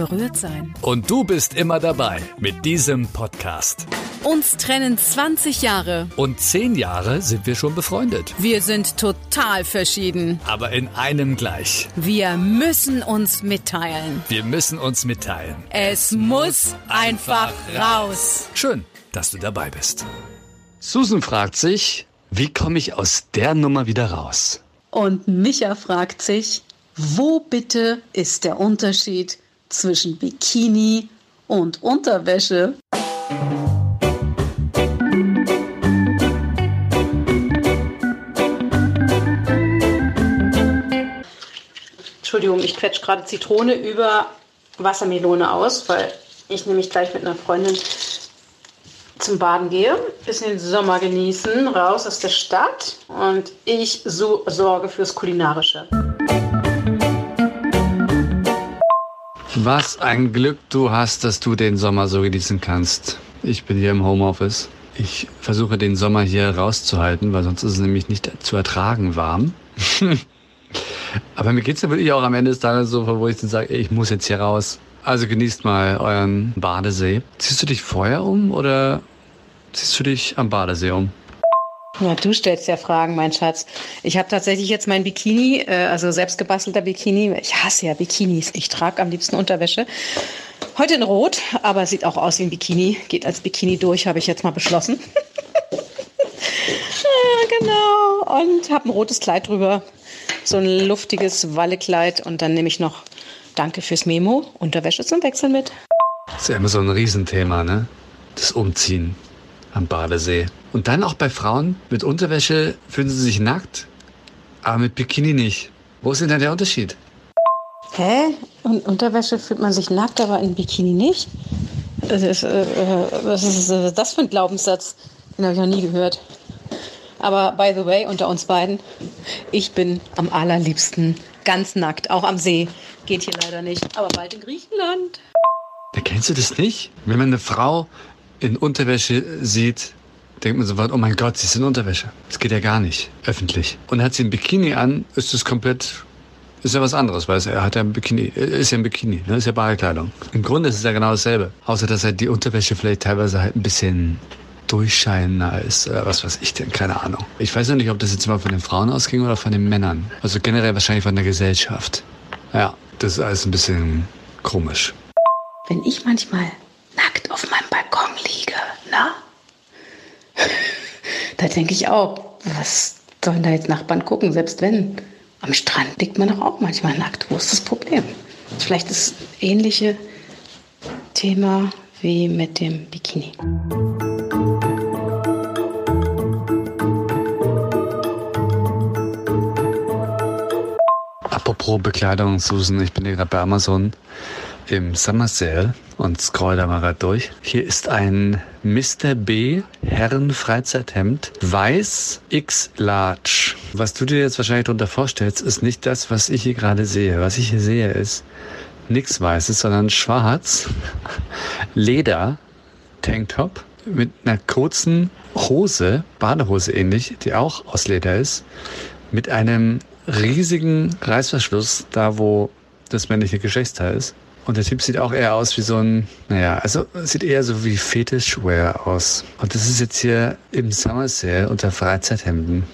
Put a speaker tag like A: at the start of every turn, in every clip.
A: berührt sein.
B: Und du bist immer dabei mit diesem Podcast.
A: Uns trennen 20 Jahre.
B: Und 10 Jahre sind wir schon befreundet.
A: Wir sind total verschieden.
B: Aber in einem gleich.
A: Wir müssen uns mitteilen.
B: Wir müssen uns mitteilen.
A: Es muss einfach raus.
B: Schön, dass du dabei bist.
C: Susan fragt sich, wie komme ich aus der Nummer wieder raus?
D: Und Micha fragt sich, wo bitte ist der Unterschied zwischen Bikini und Unterwäsche? Entschuldigung, ich quetsche gerade Zitrone über Wassermelone aus, weil ich nämlich gleich mit einer Freundin zum Baden gehe, bisschen den Sommer genießen, raus aus der Stadt und ich so sorge fürs Kulinarische.
C: Was ein Glück du hast, dass du den Sommer so genießen kannst. Ich bin hier im Homeoffice. Ich versuche den Sommer hier rauszuhalten, weil sonst ist es nämlich nicht zu ertragen warm. Aber mir geht's wirklich auch am Ende des Tages so, wo ich dann sage, ich muss jetzt hier raus. Also genießt mal euren Badesee. Ziehst du dich vorher um oder ziehst du dich am Badesee um?
D: Ja, du stellst ja Fragen, mein Schatz. Ich habe tatsächlich jetzt mein Bikini, äh, also selbstgebastelter Bikini. Ich hasse ja Bikinis. Ich trage am liebsten Unterwäsche. Heute in Rot, aber sieht auch aus wie ein Bikini. Geht als Bikini durch, habe ich jetzt mal beschlossen. ja, genau. Und habe ein rotes Kleid drüber. So ein luftiges Wallekleid. Und dann nehme ich noch Danke fürs Memo, Unterwäsche zum Wechseln mit.
C: Das ist ja immer so ein Riesenthema, ne? Das Umziehen am Badesee. Und dann auch bei Frauen mit Unterwäsche fühlen sie sich nackt, aber mit Bikini nicht. Wo ist denn da der Unterschied?
D: Hä? Und Unterwäsche fühlt man sich nackt, aber in Bikini nicht? Das ist, äh, was ist äh, das für ein Glaubenssatz? Den habe ich noch nie gehört. Aber by the way, unter uns beiden, ich bin am allerliebsten ganz nackt, auch am See. Geht hier leider nicht, aber bald in Griechenland.
C: Da kennst du das nicht? Wenn man eine Frau in Unterwäsche sieht, denkt man sofort, oh mein Gott, sie ist in Unterwäsche. Das geht ja gar nicht, öffentlich. Und hat sie ein Bikini an, ist das komplett, ist ja was anderes, weil er hat ja ein Bikini, ist ja ein Bikini, ne? ist ja Badekleidung. Im Grunde ist es ja genau dasselbe. Außer, dass halt die Unterwäsche vielleicht teilweise halt ein bisschen durchscheinender ist, oder was weiß ich denn, keine Ahnung. Ich weiß noch nicht, ob das jetzt mal von den Frauen ausging oder von den Männern. Also generell wahrscheinlich von der Gesellschaft. Ja, das ist alles ein bisschen komisch.
D: Wenn ich manchmal Balkon liege, na? da denke ich auch, was sollen da jetzt Nachbarn gucken, selbst wenn? Am Strand liegt man doch auch manchmal nackt. Wo ist das Problem? Vielleicht das ähnliche Thema wie mit dem Bikini.
C: Apropos Bekleidung, Susan, ich bin hier gerade bei Amazon im Summer Sale und scroll da mal gerade durch. Hier ist ein Mr. B Herren Freizeithemd weiß X Large. Was du dir jetzt wahrscheinlich darunter vorstellst, ist nicht das, was ich hier gerade sehe. Was ich hier sehe, ist nichts Weißes, sondern schwarz Leder Tanktop mit einer kurzen Hose, Badehose ähnlich, die auch aus Leder ist, mit einem riesigen Reißverschluss, da wo das männliche Geschlechtsteil ist. Und der Typ sieht auch eher aus wie so ein, naja, also sieht eher so wie Fetischwear aus. Und das ist jetzt hier im Summer Sale unter Freizeithemden.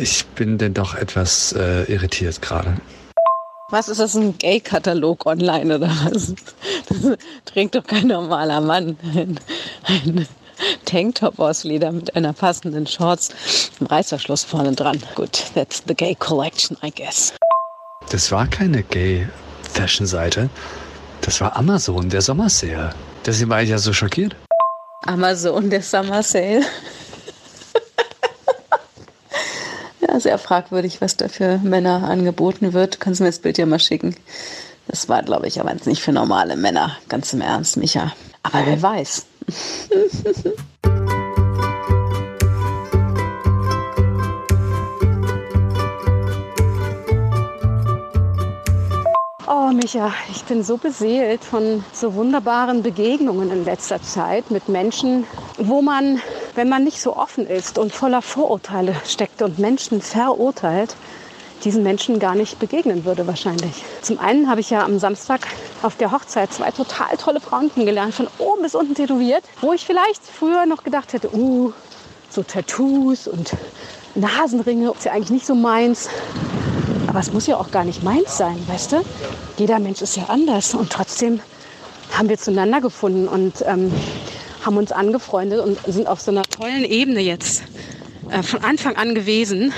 C: Ich bin denn doch etwas äh, irritiert gerade.
D: Was ist das, ein Gay-Katalog online oder was? Das trägt doch kein normaler Mann. Ein, ein Tanktop aus Leder mit einer passenden Shorts, einem Reißverschluss vorne dran. Gut, that's the Gay Collection, I guess.
C: Das war keine Gay-Fashion-Seite. Das war Amazon, der Sommersale. Deswegen war ich ja so schockiert.
D: Amazon, der Summer Sale. ja, sehr fragwürdig, was da für Männer angeboten wird. Kannst du mir das Bild ja mal schicken. Das war, glaube ich, aber jetzt nicht für normale Männer. Ganz im Ernst, Micha. Aber wer weiß. Micha, ich bin so beseelt von so wunderbaren Begegnungen in letzter Zeit mit Menschen, wo man, wenn man nicht so offen ist und voller Vorurteile steckt und Menschen verurteilt, diesen Menschen gar nicht begegnen würde wahrscheinlich. Zum einen habe ich ja am Samstag auf der Hochzeit zwei total tolle Frauen kennengelernt, von oben bis unten tätowiert, wo ich vielleicht früher noch gedacht hätte, uh, so Tattoos und Nasenringe ist ja eigentlich nicht so meins. Aber es muss ja auch gar nicht meins sein, weißt du? Jeder Mensch ist ja anders und trotzdem haben wir zueinander gefunden und ähm, haben uns angefreundet und sind auf so einer tollen Ebene jetzt äh, von Anfang an gewesen.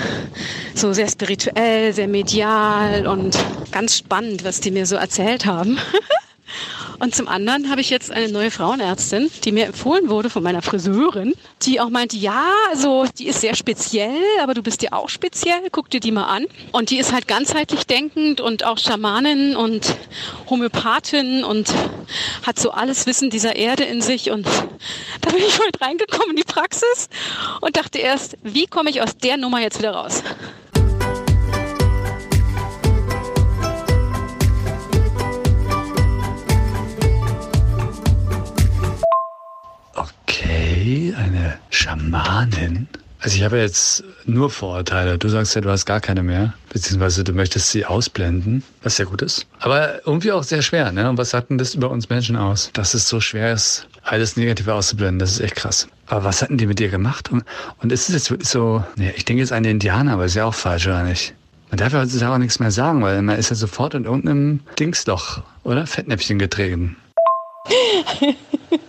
D: So sehr spirituell, sehr medial und ganz spannend, was die mir so erzählt haben. Und zum anderen habe ich jetzt eine neue Frauenärztin, die mir empfohlen wurde von meiner Friseurin, die auch meinte, ja, also die ist sehr speziell, aber du bist ja auch speziell, guck dir die mal an. Und die ist halt ganzheitlich denkend und auch Schamanin und Homöopathin und hat so alles Wissen dieser Erde in sich. Und da bin ich heute reingekommen in die Praxis und dachte erst, wie komme ich aus der Nummer jetzt wieder raus?
C: Eine Schamanin. Also ich habe jetzt nur Vorurteile. Du sagst ja, du hast gar keine mehr. Beziehungsweise du möchtest sie ausblenden, was ja gut ist. Aber irgendwie auch sehr schwer, ne? Und was sagt denn das über uns Menschen aus? Dass es so schwer ist, alles Negative auszublenden. Das ist echt krass. Aber was hatten die mit dir gemacht? Und, und ist es jetzt wirklich so, ne, ich denke jetzt an den Indianer, aber ist ja auch falsch, oder nicht? Man darf ja heutzutage auch nichts mehr sagen, weil man ist ja sofort in irgendeinem Dingsloch, oder? Fettnäpfchen getreten.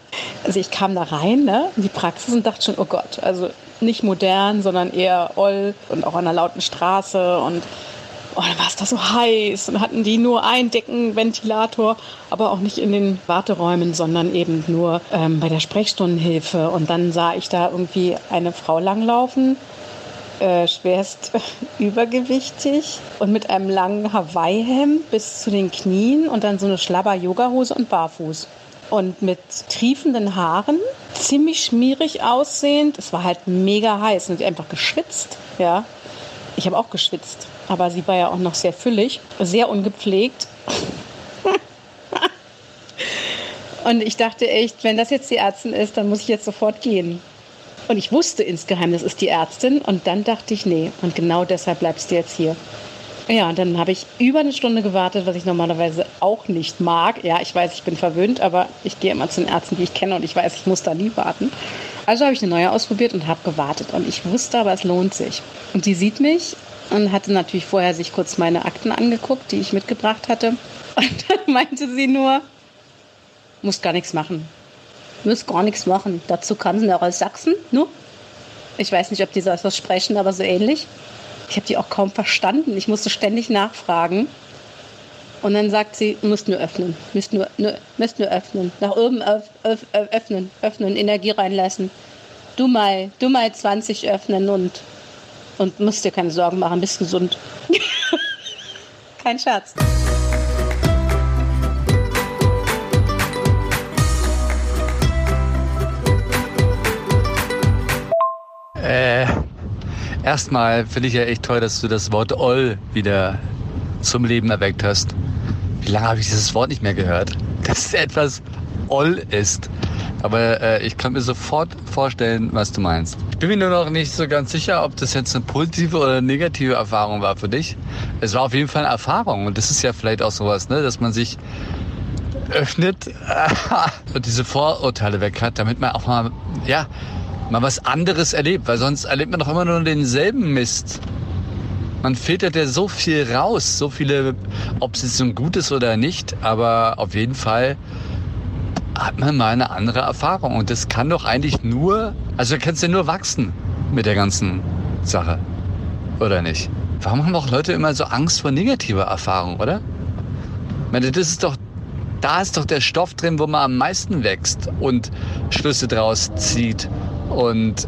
D: Also ich kam da rein ne, in die Praxis und dachte schon, oh Gott, also nicht modern, sondern eher oll und auch an einer lauten Straße und oh, dann war es da so heiß und hatten die nur einen Deckenventilator, aber auch nicht in den Warteräumen, sondern eben nur ähm, bei der Sprechstundenhilfe. Und dann sah ich da irgendwie eine Frau langlaufen, äh, schwerst übergewichtig und mit einem langen Hawaii-Hemd bis zu den Knien und dann so eine Schlabber-Yoga-Hose und barfuß und mit triefenden Haaren, ziemlich schmierig aussehend. Es war halt mega heiß und sie einfach geschwitzt, ja. Ich habe auch geschwitzt, aber sie war ja auch noch sehr füllig, sehr ungepflegt. und ich dachte echt, wenn das jetzt die Ärztin ist, dann muss ich jetzt sofort gehen. Und ich wusste insgeheim, das ist die Ärztin. Und dann dachte ich, nee, und genau deshalb bleibst du jetzt hier. Ja, und dann habe ich über eine Stunde gewartet, was ich normalerweise auch nicht mag. Ja, ich weiß, ich bin verwöhnt, aber ich gehe immer zu den Ärzten, die ich kenne und ich weiß, ich muss da nie warten. Also habe ich eine neue ausprobiert und habe gewartet. Und ich wusste aber, es lohnt sich. Und die sieht mich und hatte natürlich vorher sich kurz meine Akten angeguckt, die ich mitgebracht hatte. Und dann meinte sie nur, muss gar nichts machen. Muss gar nichts machen. Dazu kann sie auch aus Sachsen, nur. Ich weiß nicht, ob die so etwas sprechen, aber so ähnlich. Ich habe die auch kaum verstanden. Ich musste ständig nachfragen. Und dann sagt sie, müsst nur öffnen, müsst nur, nur, müsst nur öffnen. Nach oben öff, öff, öffnen, öffnen, Energie reinlassen. Du mal, du mal 20 öffnen und, und musst dir keine Sorgen machen, bist gesund. Kein Scherz.
C: Erstmal finde ich ja echt toll, dass du das Wort Oll wieder zum Leben erweckt hast. Wie lange habe ich dieses Wort nicht mehr gehört? Dass etwas Oll ist. Aber äh, ich kann mir sofort vorstellen, was du meinst. Ich bin mir nur noch nicht so ganz sicher, ob das jetzt eine positive oder negative Erfahrung war für dich. Es war auf jeden Fall eine Erfahrung und das ist ja vielleicht auch sowas, ne, dass man sich öffnet und diese Vorurteile weg hat, damit man auch mal, ja, mal was anderes erlebt, weil sonst erlebt man doch immer nur denselben Mist. Man filtert ja so viel raus, so viele, ob es jetzt nun gut ist oder nicht, aber auf jeden Fall hat man mal eine andere Erfahrung. Und das kann doch eigentlich nur, also du kannst ja nur wachsen mit der ganzen Sache. Oder nicht? Warum haben auch Leute immer so Angst vor negativer Erfahrung, oder? Ich meine, das ist doch, da ist doch der Stoff drin, wo man am meisten wächst und Schlüsse draus zieht und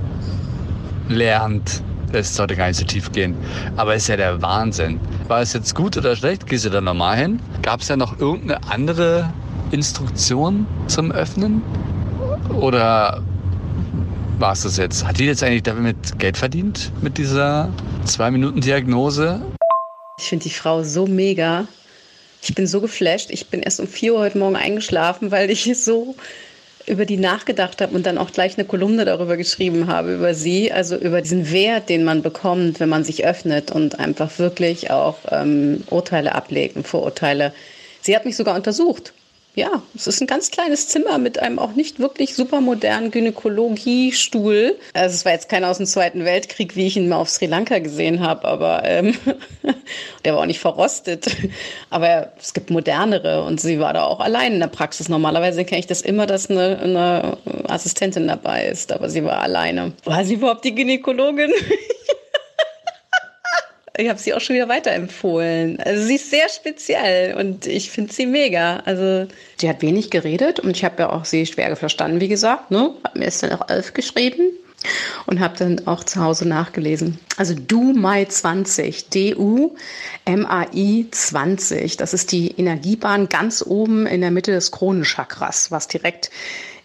C: lernt. Es sollte gar nicht so tief gehen. Aber es ist ja der Wahnsinn. War es jetzt gut oder schlecht? Gehst du da nochmal hin? Gab es ja noch irgendeine andere Instruktion zum Öffnen? Oder war es das jetzt? Hat die jetzt eigentlich damit Geld verdient? Mit dieser Zwei-Minuten-Diagnose?
D: Ich finde die Frau so mega. Ich bin so geflasht. Ich bin erst um 4 Uhr heute Morgen eingeschlafen, weil ich so über die nachgedacht habe und dann auch gleich eine Kolumne darüber geschrieben habe, über sie, also über diesen Wert, den man bekommt, wenn man sich öffnet und einfach wirklich auch ähm, Urteile ablegen, Vorurteile. Sie hat mich sogar untersucht ja, es ist ein ganz kleines Zimmer mit einem auch nicht wirklich super modernen Gynäkologiestuhl. Also es war jetzt keiner aus dem Zweiten Weltkrieg, wie ich ihn mal auf Sri Lanka gesehen habe, aber ähm, der war auch nicht verrostet. Aber es gibt modernere und sie war da auch allein in der Praxis. Normalerweise kenne ich das immer, dass eine, eine Assistentin dabei ist, aber sie war alleine. War sie überhaupt die Gynäkologin? ich habe sie auch schon wieder weiterempfohlen. Also sie ist sehr speziell und ich finde sie mega. Also sie hat wenig geredet und ich habe ja auch sie schwer verstanden, wie gesagt. Ne? Hab mir ist dann auch elf geschrieben und habe dann auch zu Hause nachgelesen. Also Du Mai 20, D-U-M-A-I 20. Das ist die Energiebahn ganz oben in der Mitte des Kronenchakras, was direkt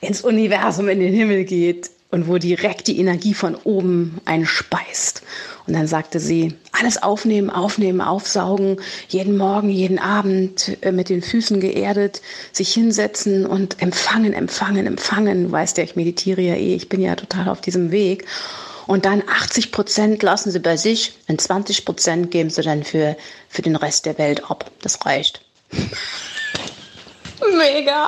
D: ins Universum, in den Himmel geht und wo direkt die Energie von oben einspeist. Und dann sagte sie, alles aufnehmen, aufnehmen, aufsaugen, jeden Morgen, jeden Abend äh, mit den Füßen geerdet, sich hinsetzen und empfangen, empfangen, empfangen. Du weißt ja, ich meditiere ja eh, ich bin ja total auf diesem Weg. Und dann 80 Prozent lassen sie bei sich und 20 Prozent geben sie dann für, für den Rest der Welt ab. Das reicht. Mega.